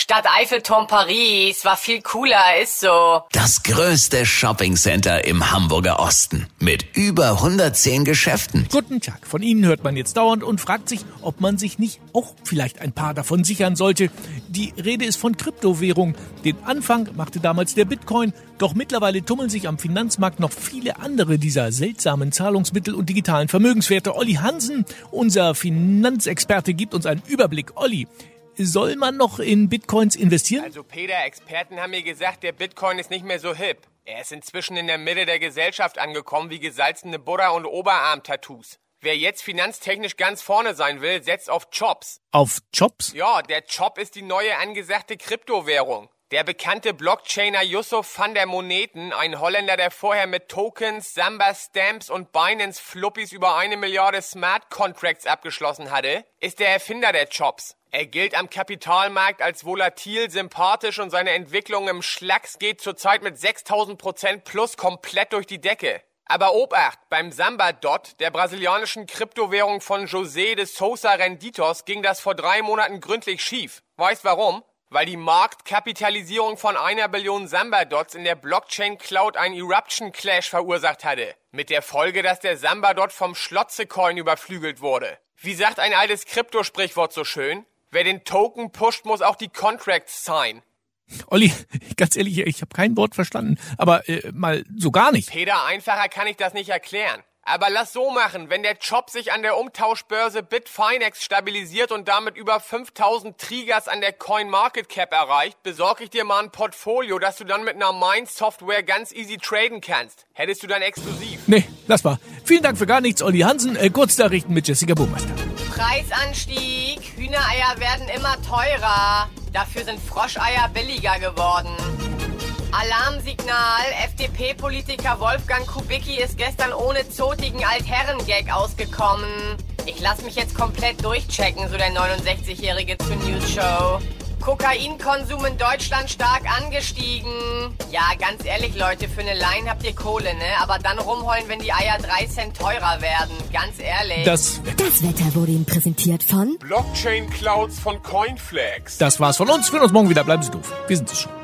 Stadt Eiffelturm Paris war viel cooler, ist so. Das größte Shoppingcenter im Hamburger Osten mit über 110 Geschäften. Guten Tag. Von Ihnen hört man jetzt dauernd und fragt sich, ob man sich nicht auch vielleicht ein paar davon sichern sollte. Die Rede ist von Kryptowährung. Den Anfang machte damals der Bitcoin, doch mittlerweile tummeln sich am Finanzmarkt noch viele andere dieser seltsamen Zahlungsmittel und digitalen Vermögenswerte. Olli Hansen, unser Finanzexperte, gibt uns einen Überblick. Olli, soll man noch in Bitcoins investieren? Also Peter, Experten haben mir gesagt, der Bitcoin ist nicht mehr so hip. Er ist inzwischen in der Mitte der Gesellschaft angekommen wie gesalzene Buddha- und Oberarm-Tattoos. Wer jetzt finanztechnisch ganz vorne sein will, setzt auf Chops. Auf Jobs? Ja, der Chop ist die neue angesagte Kryptowährung. Der bekannte Blockchainer Yusuf van der Moneten, ein Holländer, der vorher mit Tokens, Samba Stamps und Binance Fluppies über eine Milliarde Smart Contracts abgeschlossen hatte, ist der Erfinder der Chops. Er gilt am Kapitalmarkt als volatil, sympathisch und seine Entwicklung im Schlacks geht zurzeit mit 6000 Prozent plus komplett durch die Decke. Aber Obacht, beim Samba Dot, der brasilianischen Kryptowährung von José de Sousa Renditos, ging das vor drei Monaten gründlich schief. Weißt warum? Weil die Marktkapitalisierung von einer Billion Samba-Dots in der Blockchain-Cloud einen Eruption-Clash verursacht hatte. Mit der Folge, dass der Samba-Dot vom Schlotze-Coin überflügelt wurde. Wie sagt ein altes Kryptosprichwort so schön? Wer den Token pusht, muss auch die Contracts sign. Olli, ganz ehrlich, ich habe kein Wort verstanden, aber äh, mal so gar nicht. Peter, einfacher kann ich das nicht erklären. Aber lass so machen, wenn der Chop sich an der Umtauschbörse Bitfinex stabilisiert und damit über 5000 Triggers an der CoinMarketCap erreicht, besorge ich dir mal ein Portfolio, das du dann mit einer Mind-Software ganz easy traden kannst. Hättest du dann exklusiv. Nee, lass mal. Vielen Dank für gar nichts, Olli Hansen. Äh, Kurznachrichten mit Jessica Burmeister. Preisanstieg. Hühnereier werden immer teurer. Dafür sind Froscheier billiger geworden. Alarmsignal. FDP-Politiker Wolfgang Kubicki ist gestern ohne zotigen Altherren-Gag ausgekommen. Ich lass mich jetzt komplett durchchecken, so der 69-Jährige zur News Show. Kokainkonsum in Deutschland stark angestiegen. Ja, ganz ehrlich, Leute, für eine Line habt ihr Kohle, ne? Aber dann rumheulen, wenn die Eier 3 Cent teurer werden. Ganz ehrlich. Das, Das Wetter wurde Ihnen präsentiert von Blockchain-Clouds von Coinflex. das war's von uns. Wir hören uns morgen wieder. Bleiben Sie doof. Wir sind es schon.